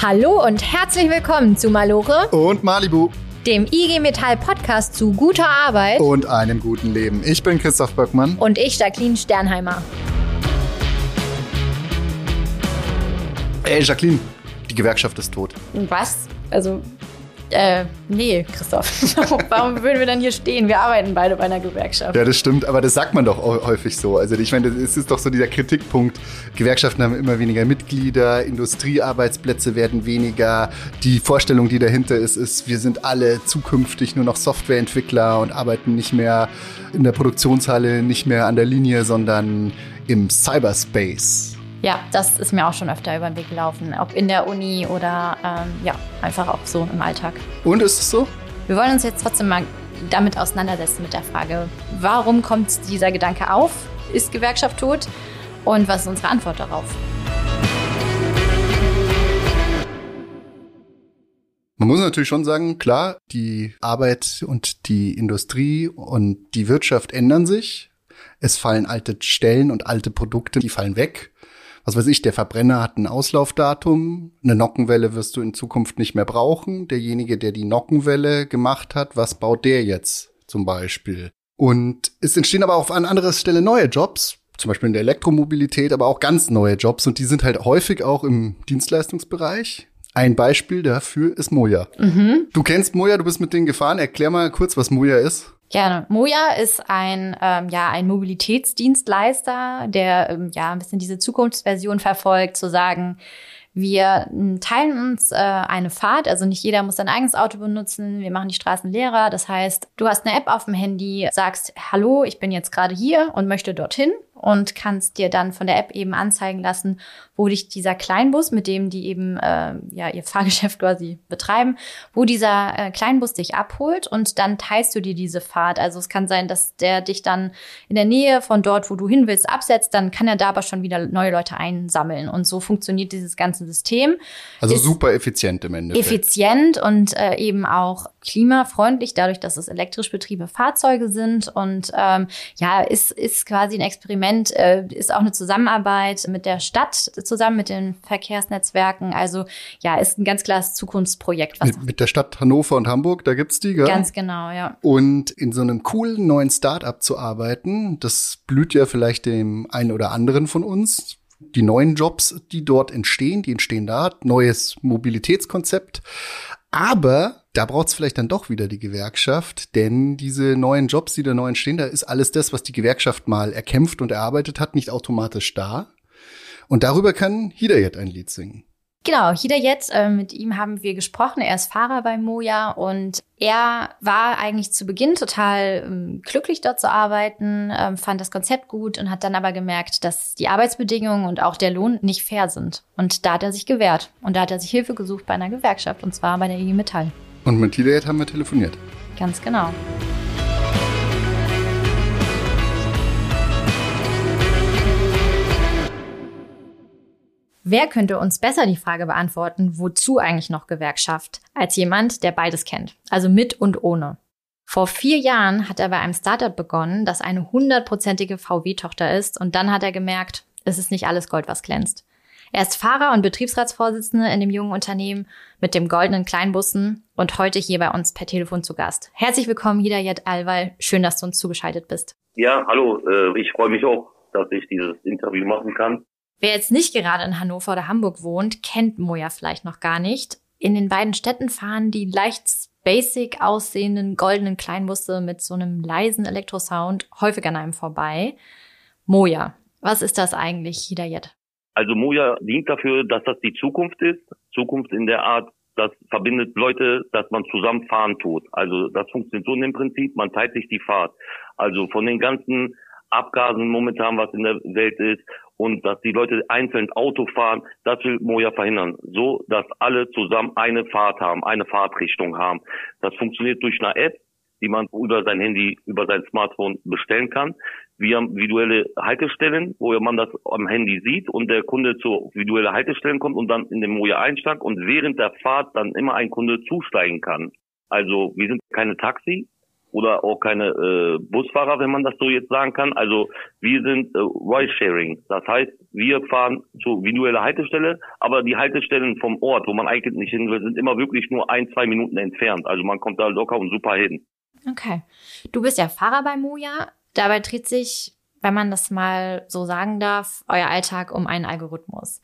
Hallo und herzlich willkommen zu Malore und Malibu, dem IG Metall Podcast zu guter Arbeit und einem guten Leben. Ich bin Christoph Böckmann und ich Jacqueline Sternheimer. Ey Jacqueline, die Gewerkschaft ist tot. Was? Also äh, nee, Christoph. Warum würden wir dann hier stehen? Wir arbeiten beide bei einer Gewerkschaft. Ja, das stimmt, aber das sagt man doch häufig so. Also ich meine, es ist doch so dieser Kritikpunkt. Gewerkschaften haben immer weniger Mitglieder, Industriearbeitsplätze werden weniger. Die Vorstellung, die dahinter ist, ist, wir sind alle zukünftig nur noch Softwareentwickler und arbeiten nicht mehr in der Produktionshalle, nicht mehr an der Linie, sondern im Cyberspace. Ja, das ist mir auch schon öfter über den Weg gelaufen, ob in der Uni oder ähm, ja, einfach auch so im Alltag. Und ist es so? Wir wollen uns jetzt trotzdem mal damit auseinandersetzen mit der Frage, warum kommt dieser Gedanke auf? Ist Gewerkschaft tot? Und was ist unsere Antwort darauf? Man muss natürlich schon sagen, klar, die Arbeit und die Industrie und die Wirtschaft ändern sich. Es fallen alte Stellen und alte Produkte, die fallen weg was weiß ich, der Verbrenner hat ein Auslaufdatum, eine Nockenwelle wirst du in Zukunft nicht mehr brauchen. Derjenige, der die Nockenwelle gemacht hat, was baut der jetzt zum Beispiel? Und es entstehen aber auch an anderer Stelle neue Jobs, zum Beispiel in der Elektromobilität, aber auch ganz neue Jobs und die sind halt häufig auch im Dienstleistungsbereich. Ein Beispiel dafür ist Moja. Mhm. Du kennst Moja, du bist mit denen gefahren. Erklär mal kurz, was Moja ist. Gerne. Moja ist ein, ähm, ja, ein Mobilitätsdienstleister, der ähm, ja ein bisschen diese Zukunftsversion verfolgt, zu sagen, wir hm, teilen uns äh, eine Fahrt, also nicht jeder muss sein eigenes Auto benutzen. Wir machen die Straßen leerer. Das heißt, du hast eine App auf dem Handy, sagst, hallo, ich bin jetzt gerade hier und möchte dorthin und kannst dir dann von der App eben anzeigen lassen, wo dich dieser Kleinbus, mit dem die eben äh, ja ihr Fahrgeschäft quasi betreiben, wo dieser äh, Kleinbus dich abholt und dann teilst du dir diese Fahrt. Also es kann sein, dass der dich dann in der Nähe von dort, wo du hin willst, absetzt, dann kann er da aber schon wieder neue Leute einsammeln und so funktioniert dieses ganze System. Also Ist super effizient im Endeffekt. Effizient und äh, eben auch klimafreundlich, dadurch, dass es elektrisch betriebene Fahrzeuge sind und ähm, ja, ist, ist quasi ein Experiment, äh, ist auch eine Zusammenarbeit mit der Stadt zusammen mit den Verkehrsnetzwerken. Also ja, ist ein ganz klares Zukunftsprojekt. Mit, mit, der Stadt Hannover und Hamburg, da gibt's die, gell? Ganz genau, ja. Und in so einem coolen neuen Start-up zu arbeiten, das blüht ja vielleicht dem einen oder anderen von uns die neuen Jobs, die dort entstehen, die entstehen da, neues Mobilitätskonzept. Aber da braucht es vielleicht dann doch wieder die Gewerkschaft, denn diese neuen Jobs, die da neu entstehen, da ist alles das, was die Gewerkschaft mal erkämpft und erarbeitet hat, nicht automatisch da. Und darüber kann Hidayet ein Lied singen. Genau, Hidayet, äh, mit ihm haben wir gesprochen. Er ist Fahrer bei Moja und er war eigentlich zu Beginn total ähm, glücklich dort zu arbeiten, ähm, fand das Konzept gut und hat dann aber gemerkt, dass die Arbeitsbedingungen und auch der Lohn nicht fair sind. Und da hat er sich gewehrt und da hat er sich Hilfe gesucht bei einer Gewerkschaft und zwar bei der IG Metall. Und mit Hidayet haben wir telefoniert. Ganz genau. Wer könnte uns besser die Frage beantworten, wozu eigentlich noch Gewerkschaft, als jemand, der beides kennt, also mit und ohne? Vor vier Jahren hat er bei einem Startup begonnen, das eine hundertprozentige VW-Tochter ist und dann hat er gemerkt, es ist nicht alles Gold, was glänzt. Er ist Fahrer und Betriebsratsvorsitzender in dem jungen Unternehmen mit dem goldenen Kleinbussen und heute hier bei uns per Telefon zu Gast. Herzlich willkommen, Hidayat Alwal. Schön, dass du uns zugeschaltet bist. Ja, hallo. Äh, ich freue mich auch, dass ich dieses Interview machen kann. Wer jetzt nicht gerade in Hannover oder Hamburg wohnt, kennt Moja vielleicht noch gar nicht. In den beiden Städten fahren die leicht basic aussehenden goldenen Kleinbusse mit so einem leisen Elektrosound häufig an einem vorbei. Moja, was ist das eigentlich, Hidayet? Also Moja dient dafür, dass das die Zukunft ist. Zukunft in der Art, das verbindet Leute, dass man zusammen fahren tut. Also das funktioniert so in dem Prinzip, man teilt sich die Fahrt. Also von den ganzen Abgasen momentan, was in der Welt ist und dass die Leute einzeln Auto fahren, das will Moja verhindern. So, dass alle zusammen eine Fahrt haben, eine Fahrtrichtung haben. Das funktioniert durch eine App, die man über sein Handy, über sein Smartphone bestellen kann. Wir haben visuelle Haltestellen, wo man das am Handy sieht und der Kunde zur visuelle Haltestellen kommt und dann in den Moja einsteigt und während der Fahrt dann immer ein Kunde zusteigen kann. Also wir sind keine Taxi, oder auch keine äh, Busfahrer, wenn man das so jetzt sagen kann. Also wir sind äh, Ride-Sharing. Das heißt, wir fahren zur individuellen Haltestelle, aber die Haltestellen vom Ort, wo man eigentlich nicht hin will, sind immer wirklich nur ein, zwei Minuten entfernt. Also man kommt da locker und super hin. Okay. Du bist ja Fahrer bei Moja. Dabei dreht sich, wenn man das mal so sagen darf, euer Alltag um einen Algorithmus.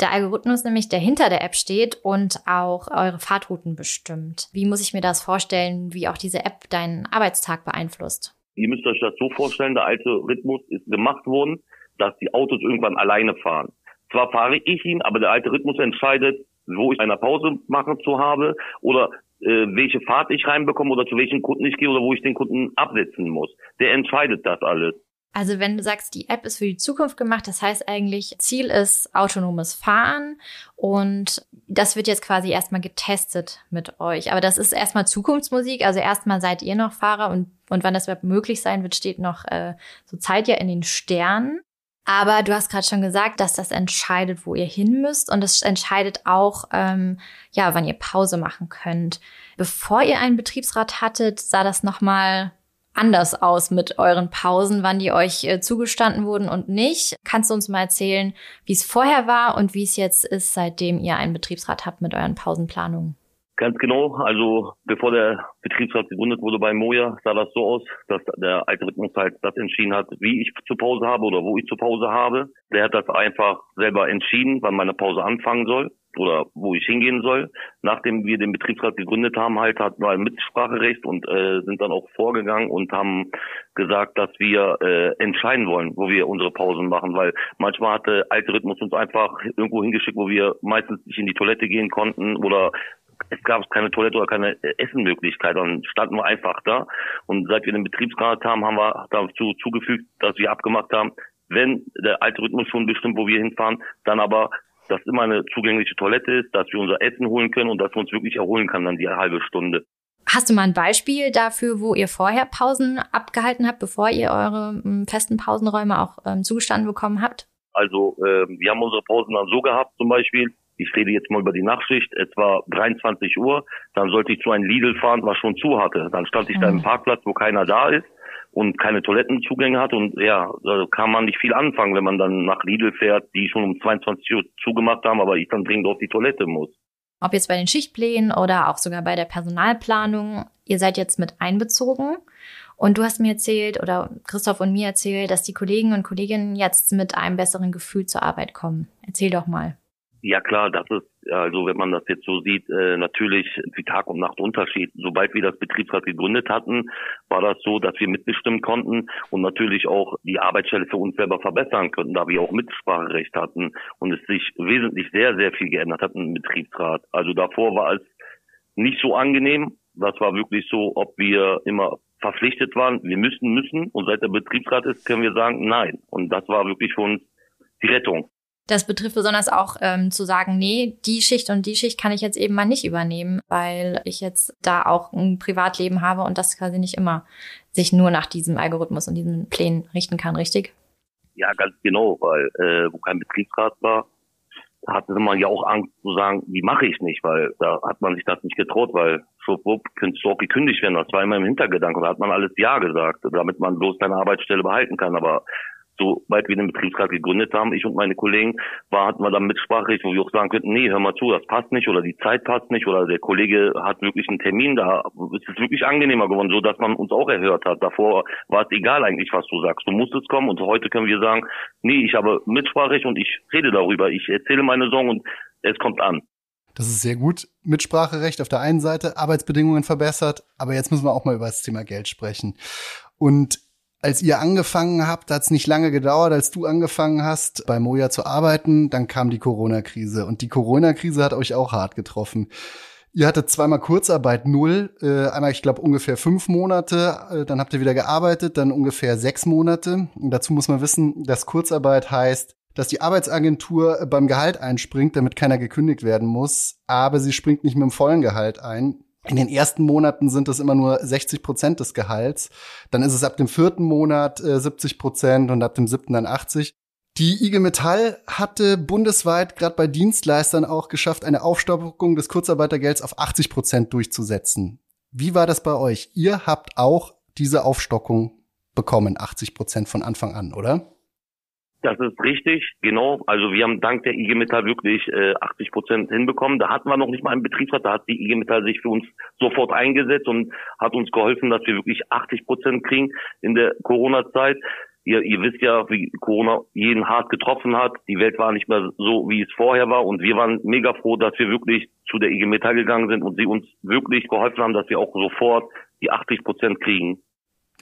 Der Algorithmus nämlich, der hinter der App steht und auch eure Fahrtrouten bestimmt. Wie muss ich mir das vorstellen, wie auch diese App deinen Arbeitstag beeinflusst? Ihr müsst euch das so vorstellen, der alte Rhythmus ist gemacht worden, dass die Autos irgendwann alleine fahren. Zwar fahre ich ihn, aber der alte Rhythmus entscheidet, wo ich eine Pause machen zu habe oder welche Fahrt ich reinbekomme oder zu welchen Kunden ich gehe oder wo ich den Kunden absetzen muss. Der entscheidet das alles. Also wenn du sagst, die App ist für die Zukunft gemacht, das heißt eigentlich, Ziel ist autonomes Fahren und das wird jetzt quasi erstmal getestet mit euch. Aber das ist erstmal Zukunftsmusik, also erstmal seid ihr noch Fahrer und, und wann das möglich sein wird, steht noch äh, so Zeit ja in den Sternen. Aber du hast gerade schon gesagt, dass das entscheidet, wo ihr hin müsst und es entscheidet auch, ähm, ja, wann ihr Pause machen könnt. Bevor ihr einen Betriebsrat hattet, sah das nochmal anders aus mit euren Pausen, wann die euch äh, zugestanden wurden und nicht. Kannst du uns mal erzählen, wie es vorher war und wie es jetzt ist, seitdem ihr einen Betriebsrat habt mit euren Pausenplanungen? Ganz genau. Also bevor der Betriebsrat gegründet wurde bei Moja, sah das so aus, dass der Algorithmus halt das entschieden hat, wie ich zur Pause habe oder wo ich zur Pause habe. Der hat das einfach selber entschieden, wann meine Pause anfangen soll oder wo ich hingehen soll. Nachdem wir den Betriebsrat gegründet haben, halt hatten wir ein Mitspracherecht und äh, sind dann auch vorgegangen und haben gesagt, dass wir äh, entscheiden wollen, wo wir unsere Pausen machen, weil manchmal hatte Algorithmus uns einfach irgendwo hingeschickt, wo wir meistens nicht in die Toilette gehen konnten oder es gab keine Toilette oder keine Essenmöglichkeit. Dann standen wir einfach da. Und seit wir den Betriebsrat haben, haben wir dazu zugefügt, dass wir abgemacht haben, wenn der Algorithmus schon bestimmt, wo wir hinfahren, dann aber dass immer eine zugängliche Toilette ist, dass wir unser Essen holen können und dass wir uns wirklich erholen können dann die halbe Stunde. Hast du mal ein Beispiel dafür, wo ihr vorher Pausen abgehalten habt, bevor ihr eure ähm, festen Pausenräume auch ähm, zugestanden bekommen habt? Also äh, wir haben unsere Pausen dann so gehabt, zum Beispiel, ich rede jetzt mal über die Nachtschicht, es war 23 Uhr, dann sollte ich zu einem Lidl fahren, was schon zu hatte. Dann stand ich mhm. da im mhm. Parkplatz, wo keiner da ist und keine Toilettenzugänge hat und ja, da kann man nicht viel anfangen, wenn man dann nach Lidl fährt, die schon um 22 Uhr zugemacht haben, aber ich dann dringend auf die Toilette muss. Ob jetzt bei den Schichtplänen oder auch sogar bei der Personalplanung, ihr seid jetzt mit einbezogen. Und du hast mir erzählt oder Christoph und mir erzählt, dass die Kollegen und Kolleginnen jetzt mit einem besseren Gefühl zur Arbeit kommen. Erzähl doch mal. Ja klar, das ist also wenn man das jetzt so sieht, äh, natürlich wie Tag und Nacht Unterschied. Sobald wir das Betriebsrat gegründet hatten, war das so, dass wir mitbestimmen konnten und natürlich auch die Arbeitsstelle für uns selber verbessern könnten, da wir auch Mitspracherecht hatten und es sich wesentlich sehr, sehr viel geändert hat im Betriebsrat. Also davor war es nicht so angenehm. Das war wirklich so, ob wir immer verpflichtet waren, wir müssen, müssen und seit der Betriebsrat ist, können wir sagen, nein. Und das war wirklich für uns die Rettung. Das betrifft besonders auch ähm, zu sagen, nee, die Schicht und die Schicht kann ich jetzt eben mal nicht übernehmen, weil ich jetzt da auch ein Privatleben habe und das quasi nicht immer sich nur nach diesem Algorithmus und diesen Plänen richten kann, richtig? Ja, ganz genau, weil äh, wo kein Betriebsrat war, hatte man ja auch Angst zu sagen, wie mache ich nicht, weil da hat man sich das nicht getraut, weil schwupp, wupp, könntest du auch gekündigt werden. Das war immer im Hintergedanken. Da hat man alles Ja gesagt, damit man bloß seine Arbeitsstelle behalten kann. Aber sobald wir den Betriebsrat gegründet haben, ich und meine Kollegen, war, hatten wir dann Mitspracherecht, wo wir auch sagen könnten, nee, hör mal zu, das passt nicht oder die Zeit passt nicht oder der Kollege hat wirklich einen Termin, da ist es wirklich angenehmer geworden, so dass man uns auch erhört hat. Davor war es egal eigentlich, was du sagst. Du musstest kommen und heute können wir sagen, nee, ich habe Mitspracherecht und ich rede darüber, ich erzähle meine Sorgen und es kommt an. Das ist sehr gut. Mitspracherecht auf der einen Seite, Arbeitsbedingungen verbessert, aber jetzt müssen wir auch mal über das Thema Geld sprechen. Und als ihr angefangen habt, hat es nicht lange gedauert, als du angefangen hast, bei Moja zu arbeiten, dann kam die Corona-Krise. Und die Corona-Krise hat euch auch hart getroffen. Ihr hattet zweimal Kurzarbeit null, äh, einmal, ich glaube, ungefähr fünf Monate, äh, dann habt ihr wieder gearbeitet, dann ungefähr sechs Monate. Und dazu muss man wissen, dass Kurzarbeit heißt, dass die Arbeitsagentur beim Gehalt einspringt, damit keiner gekündigt werden muss, aber sie springt nicht mit dem vollen Gehalt ein. In den ersten Monaten sind es immer nur 60 Prozent des Gehalts. Dann ist es ab dem vierten Monat äh, 70 Prozent und ab dem siebten dann 80. Die IG Metall hatte bundesweit gerade bei Dienstleistern auch geschafft, eine Aufstockung des Kurzarbeitergelds auf 80 Prozent durchzusetzen. Wie war das bei euch? Ihr habt auch diese Aufstockung bekommen, 80 Prozent von Anfang an, oder? Das ist richtig, genau. Also wir haben dank der IG Metall wirklich äh, 80 Prozent hinbekommen. Da hatten wir noch nicht mal einen Betriebsrat, da hat die IG Metall sich für uns sofort eingesetzt und hat uns geholfen, dass wir wirklich 80 Prozent kriegen in der Corona-Zeit. Ihr, ihr wisst ja, wie Corona jeden hart getroffen hat. Die Welt war nicht mehr so, wie es vorher war. Und wir waren mega froh, dass wir wirklich zu der IG Metall gegangen sind und sie uns wirklich geholfen haben, dass wir auch sofort die 80 Prozent kriegen.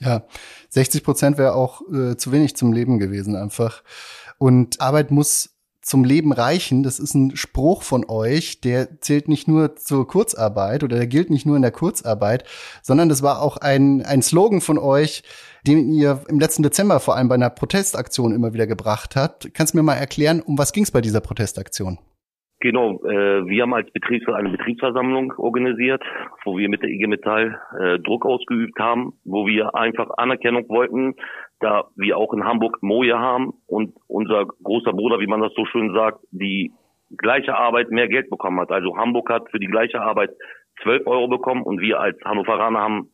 Ja, 60 Prozent wäre auch äh, zu wenig zum Leben gewesen einfach. Und Arbeit muss zum Leben reichen. Das ist ein Spruch von euch, der zählt nicht nur zur Kurzarbeit oder der gilt nicht nur in der Kurzarbeit, sondern das war auch ein, ein Slogan von euch, den ihr im letzten Dezember vor allem bei einer Protestaktion immer wieder gebracht habt. Kannst du mir mal erklären, um was ging es bei dieser Protestaktion? Genau, äh, wir haben als Betriebsrat eine Betriebsversammlung organisiert, wo wir mit der IG Metall äh, Druck ausgeübt haben, wo wir einfach Anerkennung wollten, da wir auch in Hamburg Moje haben und unser großer Bruder, wie man das so schön sagt, die gleiche Arbeit mehr Geld bekommen hat. Also Hamburg hat für die gleiche Arbeit 12 Euro bekommen und wir als Hannoveraner haben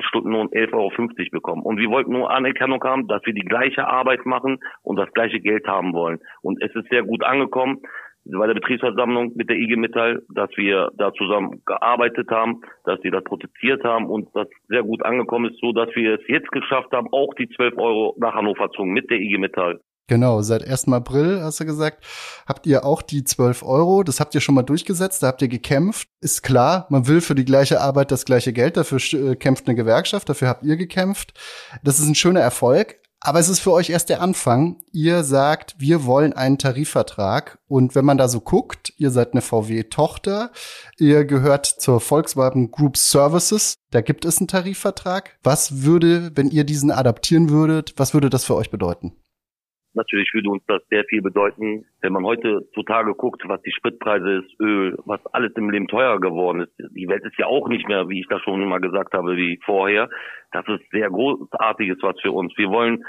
Stundenlohn 11,50 Euro bekommen. Und wir wollten nur Anerkennung haben, dass wir die gleiche Arbeit machen und das gleiche Geld haben wollen. Und es ist sehr gut angekommen bei der Betriebsversammlung mit der IG Metall, dass wir da zusammen gearbeitet haben, dass wir das protestiert haben und das sehr gut angekommen ist, so dass wir es jetzt geschafft haben, auch die 12 Euro nach Hannover zu mit der IG Metall. Genau, seit 1. April, hast du gesagt, habt ihr auch die 12 Euro. Das habt ihr schon mal durchgesetzt, da habt ihr gekämpft. Ist klar, man will für die gleiche Arbeit das gleiche Geld, dafür äh, kämpft eine Gewerkschaft, dafür habt ihr gekämpft. Das ist ein schöner Erfolg. Aber es ist für euch erst der Anfang. Ihr sagt, wir wollen einen Tarifvertrag. Und wenn man da so guckt, ihr seid eine VW-Tochter, ihr gehört zur Volkswagen Group Services, da gibt es einen Tarifvertrag. Was würde, wenn ihr diesen adaptieren würdet, was würde das für euch bedeuten? Natürlich würde uns das sehr viel bedeuten, wenn man heute zutage guckt, was die Spritpreise ist, Öl, was alles im Leben teurer geworden ist. Die Welt ist ja auch nicht mehr, wie ich das schon immer gesagt habe, wie vorher. Das ist sehr großartiges was für uns. Wir wollen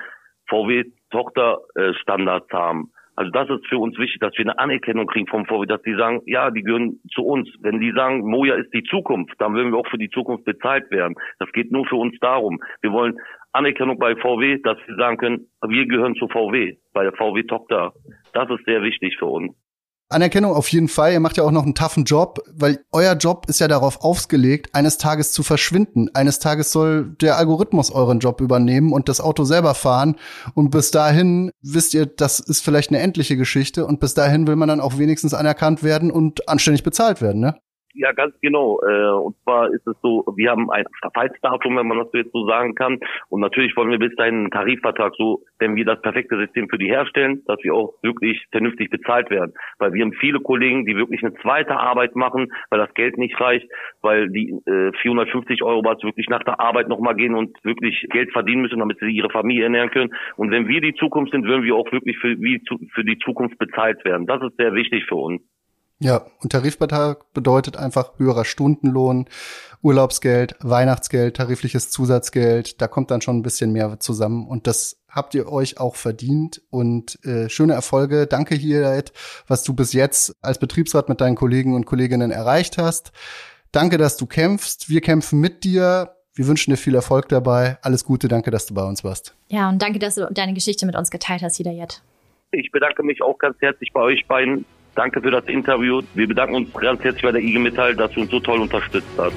VW-Tochterstandards haben. Also das ist für uns wichtig, dass wir eine Anerkennung kriegen vom VW, dass die sagen, ja, die gehören zu uns. Wenn die sagen, Moja ist die Zukunft, dann würden wir auch für die Zukunft bezahlt werden. Das geht nur für uns darum. Wir wollen Anerkennung bei VW, dass wir sagen können, wir gehören zu VW, bei der VW-Tochter. Das ist sehr wichtig für uns. Anerkennung auf jeden Fall. Ihr macht ja auch noch einen toughen Job, weil euer Job ist ja darauf ausgelegt, eines Tages zu verschwinden. Eines Tages soll der Algorithmus euren Job übernehmen und das Auto selber fahren. Und bis dahin wisst ihr, das ist vielleicht eine endliche Geschichte. Und bis dahin will man dann auch wenigstens anerkannt werden und anständig bezahlt werden, ne? Ja, ganz genau. Äh, und zwar ist es so, wir haben ein Verfallsdatum, wenn man das jetzt so sagen kann. Und natürlich wollen wir bis dahin einen Tarifvertrag so, wenn wir das perfekte System für die herstellen, dass wir auch wirklich vernünftig bezahlt werden. Weil wir haben viele Kollegen, die wirklich eine zweite Arbeit machen, weil das Geld nicht reicht, weil die äh, 450 Euro was wirklich nach der Arbeit nochmal gehen und wirklich Geld verdienen müssen, damit sie ihre Familie ernähren können. Und wenn wir die Zukunft sind, würden wir auch wirklich für, wie, für die Zukunft bezahlt werden. Das ist sehr wichtig für uns. Ja, und Tarifvertrag bedeutet einfach höherer Stundenlohn, Urlaubsgeld, Weihnachtsgeld, tarifliches Zusatzgeld. Da kommt dann schon ein bisschen mehr zusammen und das habt ihr euch auch verdient und äh, schöne Erfolge. Danke hier, was du bis jetzt als Betriebsrat mit deinen Kollegen und Kolleginnen erreicht hast. Danke, dass du kämpfst. Wir kämpfen mit dir. Wir wünschen dir viel Erfolg dabei. Alles Gute. Danke, dass du bei uns warst. Ja, und danke, dass du deine Geschichte mit uns geteilt hast, Hidayat. Ich bedanke mich auch ganz herzlich bei euch beiden Danke für das Interview. Wir bedanken uns ganz herzlich bei der IG Metall, dass du uns so toll unterstützt hast.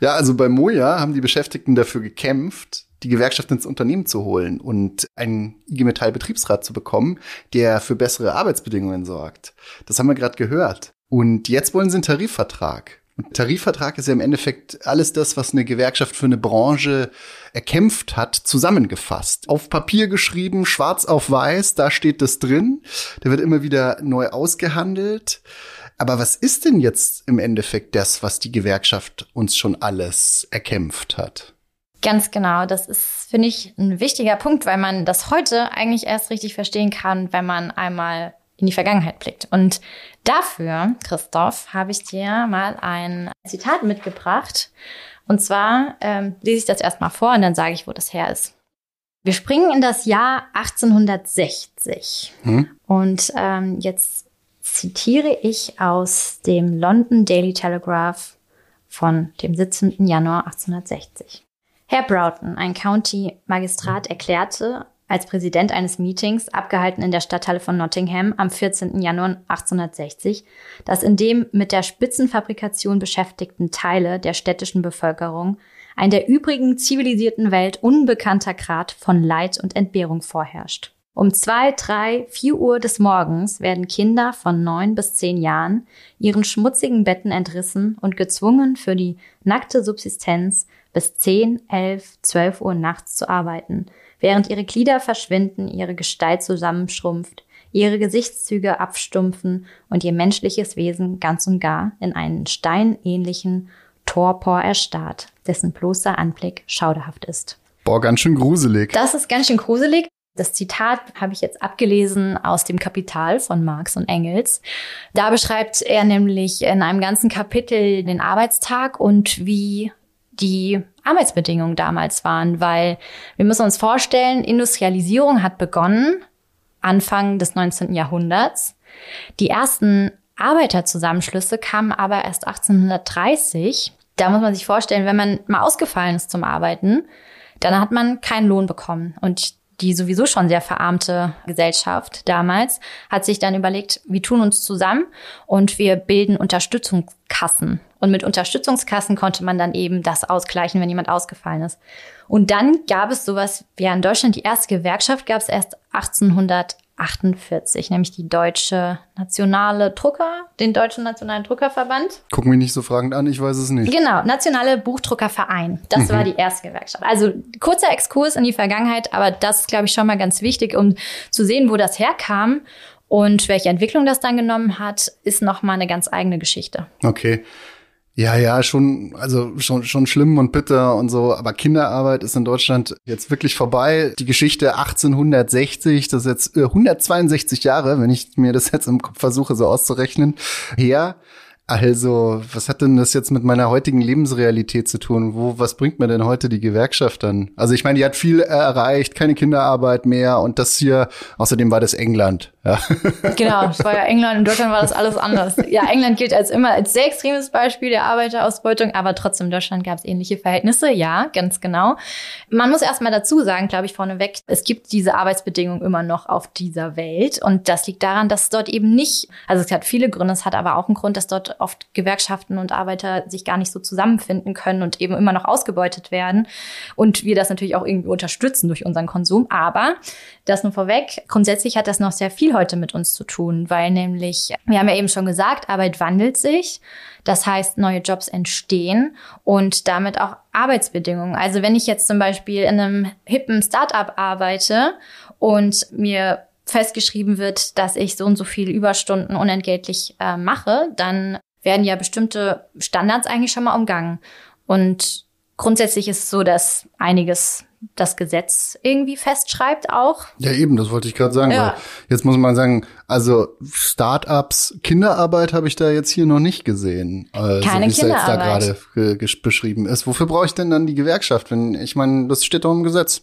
Ja, also bei Moja haben die Beschäftigten dafür gekämpft, die Gewerkschaft ins Unternehmen zu holen und einen IG Metall Betriebsrat zu bekommen, der für bessere Arbeitsbedingungen sorgt. Das haben wir gerade gehört. Und jetzt wollen sie einen Tarifvertrag. Tarifvertrag ist ja im Endeffekt alles das, was eine Gewerkschaft für eine Branche erkämpft hat, zusammengefasst. Auf Papier geschrieben, schwarz auf weiß, da steht das drin. Der wird immer wieder neu ausgehandelt. Aber was ist denn jetzt im Endeffekt das, was die Gewerkschaft uns schon alles erkämpft hat? Ganz genau. Das ist, finde ich, ein wichtiger Punkt, weil man das heute eigentlich erst richtig verstehen kann, wenn man einmal in die Vergangenheit blickt. Und dafür, Christoph, habe ich dir mal ein Zitat mitgebracht. Und zwar ähm, lese ich das erstmal vor und dann sage ich, wo das her ist. Wir springen in das Jahr 1860. Hm? Und ähm, jetzt zitiere ich aus dem London Daily Telegraph von dem 17. Januar 1860. Herr Broughton, ein County-Magistrat, erklärte als Präsident eines Meetings, abgehalten in der Stadthalle von Nottingham am 14. Januar 1860, dass in dem mit der Spitzenfabrikation beschäftigten Teile der städtischen Bevölkerung ein der übrigen zivilisierten Welt unbekannter Grad von Leid und Entbehrung vorherrscht. Um zwei, drei, vier Uhr des Morgens werden Kinder von neun bis zehn Jahren ihren schmutzigen Betten entrissen und gezwungen, für die nackte Subsistenz bis zehn, elf, zwölf Uhr nachts zu arbeiten, während ihre Glieder verschwinden, ihre Gestalt zusammenschrumpft, ihre Gesichtszüge abstumpfen und ihr menschliches Wesen ganz und gar in einen steinähnlichen Torpor erstarrt, dessen bloßer Anblick schauderhaft ist. Boah, ganz schön gruselig. Das ist ganz schön gruselig. Das Zitat habe ich jetzt abgelesen aus dem Kapital von Marx und Engels. Da beschreibt er nämlich in einem ganzen Kapitel den Arbeitstag und wie die Arbeitsbedingungen damals waren, weil wir müssen uns vorstellen, Industrialisierung hat begonnen Anfang des 19. Jahrhunderts. Die ersten Arbeiterzusammenschlüsse kamen aber erst 1830. Da muss man sich vorstellen, wenn man mal ausgefallen ist zum Arbeiten, dann hat man keinen Lohn bekommen. Und die sowieso schon sehr verarmte Gesellschaft damals hat sich dann überlegt, wir tun uns zusammen und wir bilden Unterstützungskassen. Und mit Unterstützungskassen konnte man dann eben das ausgleichen, wenn jemand ausgefallen ist. Und dann gab es sowas, ja in Deutschland die erste Gewerkschaft gab es erst 1800 48, nämlich die deutsche nationale Drucker, den deutschen nationalen Druckerverband. Guck mich nicht so fragend an, ich weiß es nicht. Genau, nationale Buchdruckerverein. Das mhm. war die erste Gewerkschaft. Also kurzer Exkurs in die Vergangenheit, aber das ist, glaube ich, schon mal ganz wichtig, um zu sehen, wo das herkam. Und welche Entwicklung das dann genommen hat, ist nochmal eine ganz eigene Geschichte. Okay. Ja, ja, schon, also schon, schon schlimm und bitter und so. Aber Kinderarbeit ist in Deutschland jetzt wirklich vorbei. Die Geschichte 1860, das ist jetzt 162 äh, Jahre, wenn ich mir das jetzt im Kopf versuche so auszurechnen, her. Also, was hat denn das jetzt mit meiner heutigen Lebensrealität zu tun? Wo, was bringt mir denn heute die Gewerkschaft dann? Also, ich meine, die hat viel erreicht, keine Kinderarbeit mehr und das hier, außerdem war das England. Ja. Genau, es war ja England, in Deutschland war das alles anders. Ja, England gilt als immer als sehr extremes Beispiel der Arbeiterausbeutung, aber trotzdem in Deutschland gab es ähnliche Verhältnisse, ja, ganz genau. Man muss erstmal dazu sagen, glaube ich, vorneweg, es gibt diese Arbeitsbedingungen immer noch auf dieser Welt und das liegt daran, dass dort eben nicht, also es hat viele Gründe, es hat aber auch einen Grund, dass dort oft Gewerkschaften und Arbeiter sich gar nicht so zusammenfinden können und eben immer noch ausgebeutet werden und wir das natürlich auch irgendwie unterstützen durch unseren Konsum, aber das nur vorweg, grundsätzlich hat das noch sehr viel heute mit uns zu tun, weil nämlich, wir haben ja eben schon gesagt, Arbeit wandelt sich. Das heißt, neue Jobs entstehen und damit auch Arbeitsbedingungen. Also wenn ich jetzt zum Beispiel in einem hippen Startup arbeite und mir festgeschrieben wird, dass ich so und so viele Überstunden unentgeltlich äh, mache, dann werden ja bestimmte Standards eigentlich schon mal umgangen. Und grundsätzlich ist es so, dass einiges das Gesetz irgendwie festschreibt auch. Ja, eben, das wollte ich gerade sagen. Ja. jetzt muss man sagen, also Startups, Kinderarbeit habe ich da jetzt hier noch nicht gesehen. Also, Keine wie Kinderarbeit. jetzt da gerade beschrieben ist. Wofür brauche ich denn dann die Gewerkschaft? Wenn ich meine, das steht doch im Gesetz.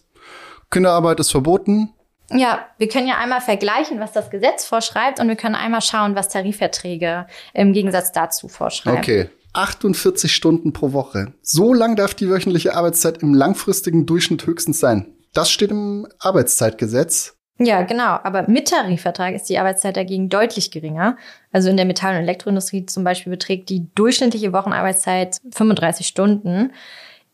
Kinderarbeit ist verboten. Ja, wir können ja einmal vergleichen, was das Gesetz vorschreibt und wir können einmal schauen, was Tarifverträge im Gegensatz dazu vorschreiben. Okay. 48 Stunden pro Woche. So lang darf die wöchentliche Arbeitszeit im langfristigen Durchschnitt höchstens sein. Das steht im Arbeitszeitgesetz. Ja, genau. Aber mit Tarifvertrag ist die Arbeitszeit dagegen deutlich geringer. Also in der Metall- und Elektroindustrie zum Beispiel beträgt die durchschnittliche Wochenarbeitszeit 35 Stunden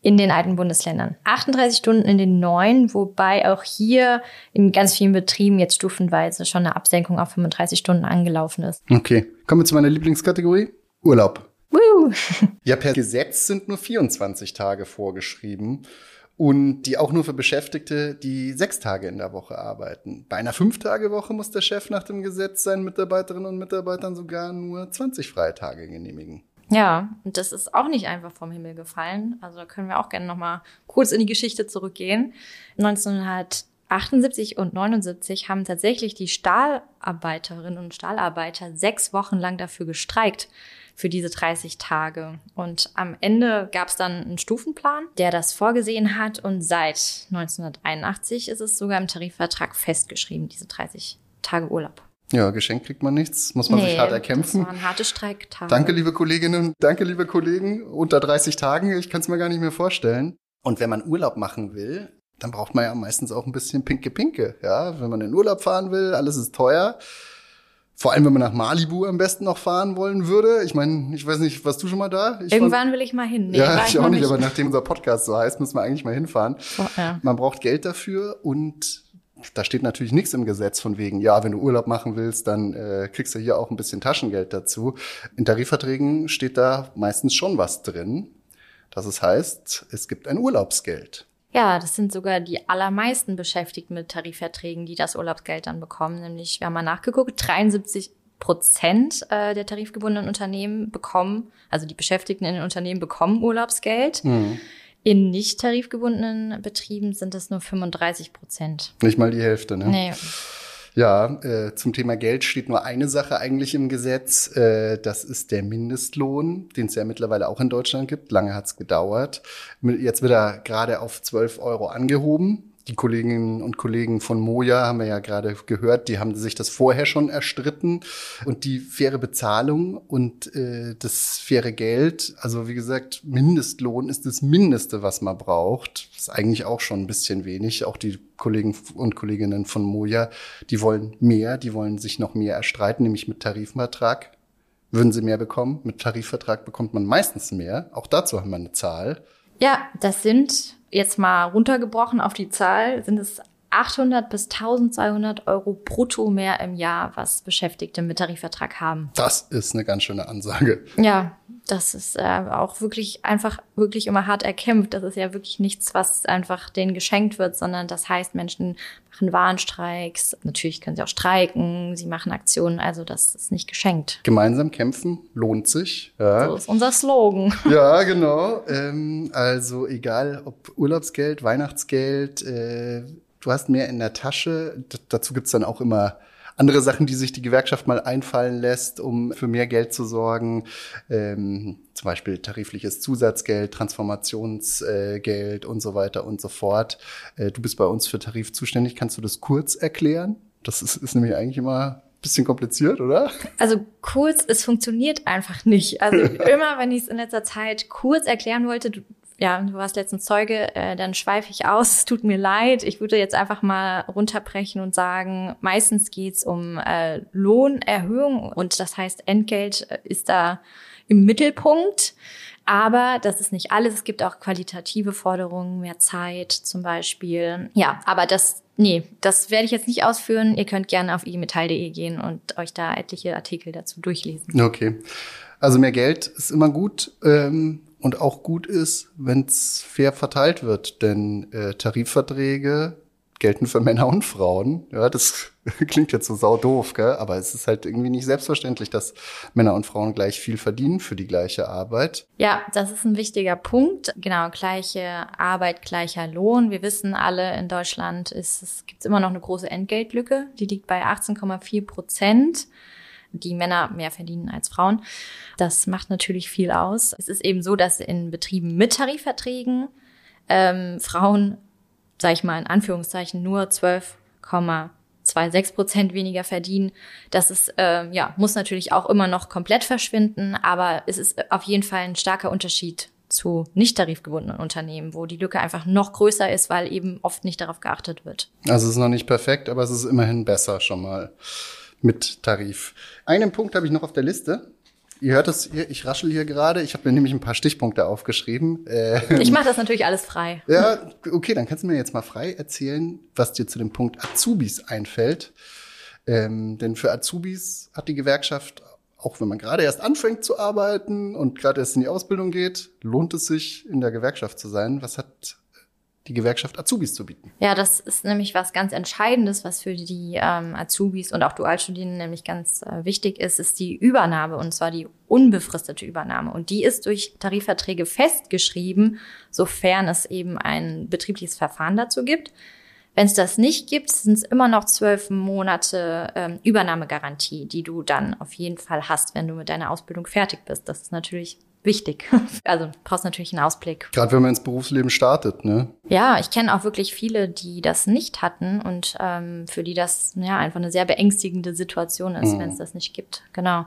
in den alten Bundesländern. 38 Stunden in den neuen, wobei auch hier in ganz vielen Betrieben jetzt stufenweise schon eine Absenkung auf 35 Stunden angelaufen ist. Okay. Kommen wir zu meiner Lieblingskategorie. Urlaub. Woo. Ja, per Gesetz sind nur 24 Tage vorgeschrieben und die auch nur für Beschäftigte, die sechs Tage in der Woche arbeiten. Bei einer Fünf-Tage-Woche muss der Chef nach dem Gesetz seinen Mitarbeiterinnen und Mitarbeitern sogar nur 20 freie Tage genehmigen. Ja, und das ist auch nicht einfach vom Himmel gefallen. Also können wir auch gerne noch mal kurz in die Geschichte zurückgehen. 1978 und 79 haben tatsächlich die Stahlarbeiterinnen und Stahlarbeiter sechs Wochen lang dafür gestreikt, für diese 30 Tage. Und am Ende gab es dann einen Stufenplan, der das vorgesehen hat. Und seit 1981 ist es sogar im Tarifvertrag festgeschrieben, diese 30 Tage Urlaub. Ja, geschenkt kriegt man nichts, muss man nee, sich hart erkämpfen. Das waren harte Streiktage. Danke, liebe Kolleginnen, danke, liebe Kollegen. Unter 30 Tagen, ich kann es mir gar nicht mehr vorstellen. Und wenn man Urlaub machen will, dann braucht man ja meistens auch ein bisschen Pinke-Pinke. Ja, wenn man in Urlaub fahren will, alles ist teuer. Vor allem, wenn man nach Malibu am besten noch fahren wollen würde. Ich meine, ich weiß nicht, warst du schon mal da? Ich Irgendwann war, will ich mal hin. Nee, ja, ich auch nicht, aber nachdem unser Podcast so heißt, müssen wir eigentlich mal hinfahren. Oh, ja. Man braucht Geld dafür und da steht natürlich nichts im Gesetz von wegen, ja, wenn du Urlaub machen willst, dann äh, kriegst du hier auch ein bisschen Taschengeld dazu. In Tarifverträgen steht da meistens schon was drin. Das heißt, es gibt ein Urlaubsgeld. Ja, das sind sogar die allermeisten Beschäftigten mit Tarifverträgen, die das Urlaubsgeld dann bekommen. Nämlich, wir haben mal nachgeguckt, 73 Prozent äh, der tarifgebundenen Unternehmen bekommen, also die Beschäftigten in den Unternehmen bekommen Urlaubsgeld. Mhm. In nicht tarifgebundenen Betrieben sind es nur 35 Prozent. Nicht mal die Hälfte, ne? Nee. Ja, äh, zum Thema Geld steht nur eine Sache eigentlich im Gesetz. Äh, das ist der Mindestlohn, den es ja mittlerweile auch in Deutschland gibt. Lange hat es gedauert. Jetzt wird er gerade auf 12 Euro angehoben die Kolleginnen und Kollegen von Moja haben wir ja gerade gehört, die haben sich das vorher schon erstritten. Und die faire Bezahlung und äh, das faire Geld, also wie gesagt, Mindestlohn ist das Mindeste, was man braucht. Ist eigentlich auch schon ein bisschen wenig. Auch die Kollegen und Kolleginnen von Moja, die wollen mehr, die wollen sich noch mehr erstreiten, nämlich mit Tarifvertrag. Würden sie mehr bekommen? Mit Tarifvertrag bekommt man meistens mehr. Auch dazu haben wir eine Zahl. Ja, das sind jetzt mal runtergebrochen auf die Zahl, sind es 800 bis 1200 Euro brutto mehr im Jahr, was Beschäftigte mit Tarifvertrag haben. Das ist eine ganz schöne Ansage. Ja, das ist äh, auch wirklich einfach wirklich immer hart erkämpft. Das ist ja wirklich nichts, was einfach denen geschenkt wird, sondern das heißt, Menschen machen Warnstreiks. Natürlich können sie auch streiken, sie machen Aktionen, also das ist nicht geschenkt. Gemeinsam kämpfen lohnt sich. Ja. So ist unser Slogan. Ja, genau. Ähm, also egal ob Urlaubsgeld, Weihnachtsgeld, äh, du hast mehr in der Tasche. D dazu gibt's dann auch immer andere Sachen, die sich die Gewerkschaft mal einfallen lässt, um für mehr Geld zu sorgen. Ähm, zum Beispiel tarifliches Zusatzgeld, Transformationsgeld äh, und so weiter und so fort. Äh, du bist bei uns für Tarif zuständig. Kannst du das kurz erklären? Das ist, ist nämlich eigentlich immer bisschen kompliziert, oder? Also kurz, es funktioniert einfach nicht. Also immer, wenn ich es in letzter Zeit kurz erklären wollte, ja, du warst letztens Zeuge, äh, dann schweife ich aus, tut mir leid. Ich würde jetzt einfach mal runterbrechen und sagen, meistens geht's um äh, Lohnerhöhung und das heißt, Entgelt äh, ist da im Mittelpunkt. Aber das ist nicht alles. Es gibt auch qualitative Forderungen, mehr Zeit zum Beispiel. Ja, aber das, nee, das werde ich jetzt nicht ausführen. Ihr könnt gerne auf imetall.de gehen und euch da etliche Artikel dazu durchlesen. Okay. Also mehr Geld ist immer gut. Ähm und auch gut ist, wenn es fair verteilt wird. Denn äh, Tarifverträge gelten für Männer und Frauen. Ja, das klingt jetzt so sau doof, gell? aber es ist halt irgendwie nicht selbstverständlich, dass Männer und Frauen gleich viel verdienen für die gleiche Arbeit. Ja, das ist ein wichtiger Punkt. Genau, gleiche Arbeit, gleicher Lohn. Wir wissen alle, in Deutschland ist, es gibt immer noch eine große Entgeltlücke. Die liegt bei 18,4 Prozent die Männer mehr verdienen als Frauen. Das macht natürlich viel aus. Es ist eben so, dass in Betrieben mit Tarifverträgen ähm, Frauen, sage ich mal in Anführungszeichen, nur 12,26 Prozent weniger verdienen. Das ist, äh, ja, muss natürlich auch immer noch komplett verschwinden, aber es ist auf jeden Fall ein starker Unterschied zu nicht tarifgebundenen Unternehmen, wo die Lücke einfach noch größer ist, weil eben oft nicht darauf geachtet wird. Also es ist noch nicht perfekt, aber es ist immerhin besser schon mal mit Tarif. Einen Punkt habe ich noch auf der Liste. Ihr hört es hier, ich raschel hier gerade. Ich habe mir nämlich ein paar Stichpunkte aufgeschrieben. Ähm, ich mache das natürlich alles frei. Ja, okay, dann kannst du mir jetzt mal frei erzählen, was dir zu dem Punkt Azubis einfällt. Ähm, denn für Azubis hat die Gewerkschaft, auch wenn man gerade erst anfängt zu arbeiten und gerade erst in die Ausbildung geht, lohnt es sich, in der Gewerkschaft zu sein. Was hat die Gewerkschaft Azubis zu bieten. Ja, das ist nämlich was ganz Entscheidendes, was für die ähm, Azubis und auch Dualstudierenden nämlich ganz äh, wichtig ist, ist die Übernahme und zwar die unbefristete Übernahme. Und die ist durch Tarifverträge festgeschrieben, sofern es eben ein betriebliches Verfahren dazu gibt. Wenn es das nicht gibt, sind es immer noch zwölf Monate ähm, Übernahmegarantie, die du dann auf jeden Fall hast, wenn du mit deiner Ausbildung fertig bist. Das ist natürlich wichtig. Also du brauchst natürlich einen Ausblick. Gerade wenn man ins Berufsleben startet, ne? Ja, ich kenne auch wirklich viele, die das nicht hatten und ähm, für die das ja einfach eine sehr beängstigende Situation ist, mhm. wenn es das nicht gibt. Genau.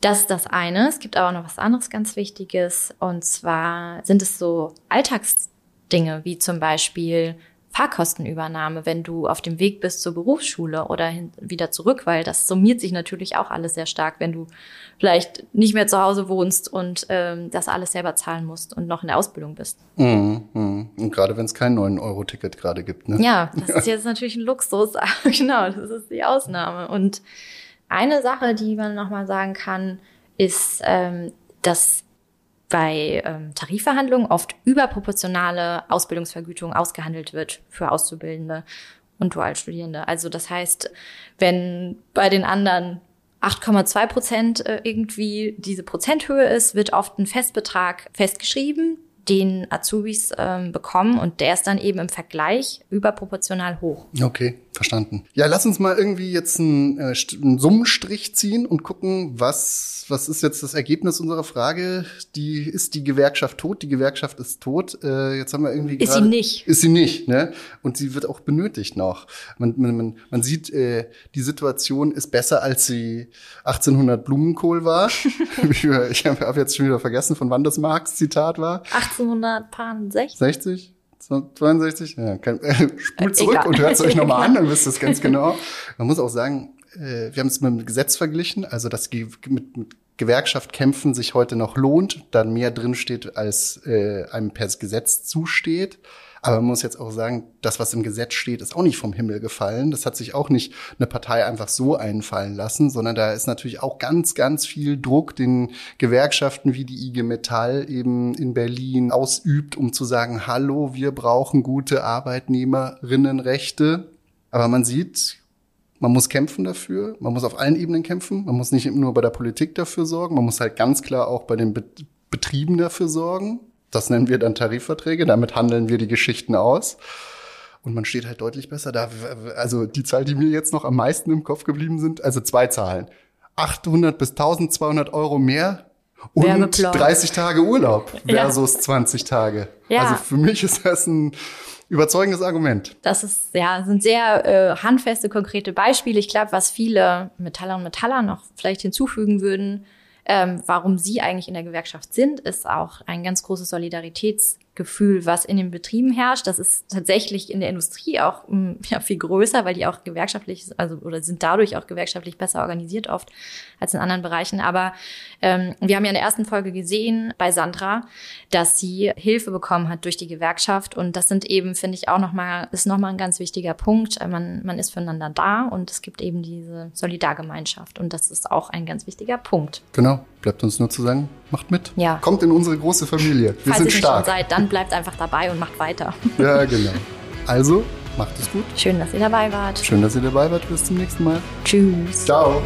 Das ist das eine. Es gibt aber noch was anderes ganz Wichtiges. Und zwar sind es so Alltagsdinge, wie zum Beispiel Fahrkostenübernahme, wenn du auf dem Weg bist zur Berufsschule oder hin, wieder zurück, weil das summiert sich natürlich auch alles sehr stark, wenn du vielleicht nicht mehr zu Hause wohnst und ähm, das alles selber zahlen musst und noch in der Ausbildung bist. Mhm, mhm. Und gerade wenn es kein 9-Euro-Ticket gerade gibt. Ne? Ja, das ist jetzt natürlich ein Luxus, genau, das ist die Ausnahme. Und eine Sache, die man nochmal sagen kann, ist, ähm, dass bei ähm, Tarifverhandlungen oft überproportionale Ausbildungsvergütung ausgehandelt wird für Auszubildende und Dualstudierende. Also das heißt, wenn bei den anderen 8,2 Prozent äh, irgendwie diese Prozenthöhe ist, wird oft ein Festbetrag festgeschrieben, den Azubis ähm, bekommen und der ist dann eben im Vergleich überproportional hoch. Okay, verstanden. Ja, lass uns mal irgendwie jetzt einen, äh, einen Summenstrich ziehen und gucken, was, was ist jetzt das Ergebnis unserer Frage? Die, ist die Gewerkschaft tot? Die Gewerkschaft ist tot. Äh, jetzt haben wir irgendwie Ist grade, sie nicht. Ist sie nicht, ne? Und sie wird auch benötigt noch. Man, man, man, man sieht, äh, die Situation ist besser, als sie 1800 Blumenkohl war. ich habe hab jetzt schon wieder vergessen, von wann das Marx Zitat war. 1860? 60? 62? Ja, kann, äh, spult zurück Egal. und hört es euch nochmal an, dann wisst ihr es ganz genau. Man muss auch sagen, äh, wir haben es mit dem Gesetz verglichen, also dass mit, mit Gewerkschaft kämpfen sich heute noch lohnt, dann mehr drinsteht, als äh, einem per Gesetz zusteht. Aber man muss jetzt auch sagen, das, was im Gesetz steht, ist auch nicht vom Himmel gefallen. Das hat sich auch nicht eine Partei einfach so einfallen lassen, sondern da ist natürlich auch ganz, ganz viel Druck, den Gewerkschaften wie die IG Metall eben in Berlin ausübt, um zu sagen, hallo, wir brauchen gute Arbeitnehmerinnenrechte. Aber man sieht, man muss kämpfen dafür, man muss auf allen Ebenen kämpfen, man muss nicht nur bei der Politik dafür sorgen, man muss halt ganz klar auch bei den Betrieben dafür sorgen. Das nennen wir dann Tarifverträge, damit handeln wir die Geschichten aus. Und man steht halt deutlich besser da. Also die Zahl, die mir jetzt noch am meisten im Kopf geblieben sind, also zwei Zahlen. 800 bis 1200 Euro mehr und 30 Tage Urlaub versus ja. 20 Tage. Ja. Also für mich ist das ein überzeugendes Argument. Das ist ja sind sehr äh, handfeste, konkrete Beispiele. Ich glaube, was viele Metaller und Metaller noch vielleicht hinzufügen würden, ähm, warum sie eigentlich in der Gewerkschaft sind, ist auch ein ganz großes Solidaritäts Gefühl, was in den Betrieben herrscht. Das ist tatsächlich in der Industrie auch mm, ja, viel größer, weil die auch gewerkschaftlich, also oder sind dadurch auch gewerkschaftlich besser organisiert oft als in anderen Bereichen. Aber ähm, wir haben ja in der ersten Folge gesehen bei Sandra, dass sie Hilfe bekommen hat durch die Gewerkschaft. Und das sind eben, finde ich, auch nochmal, ist nochmal ein ganz wichtiger Punkt. Man, man ist füreinander da und es gibt eben diese Solidargemeinschaft. Und das ist auch ein ganz wichtiger Punkt. Genau. Bleibt uns nur zu sagen, macht mit. Ja. Kommt in unsere große Familie. Wir Falls sind ihr stark. Schon seid, dann bleibt einfach dabei und macht weiter. Ja, genau. Also, macht es gut. Schön, dass ihr dabei wart. Schön, dass ihr dabei wart. Bis zum nächsten Mal. Tschüss. Ciao.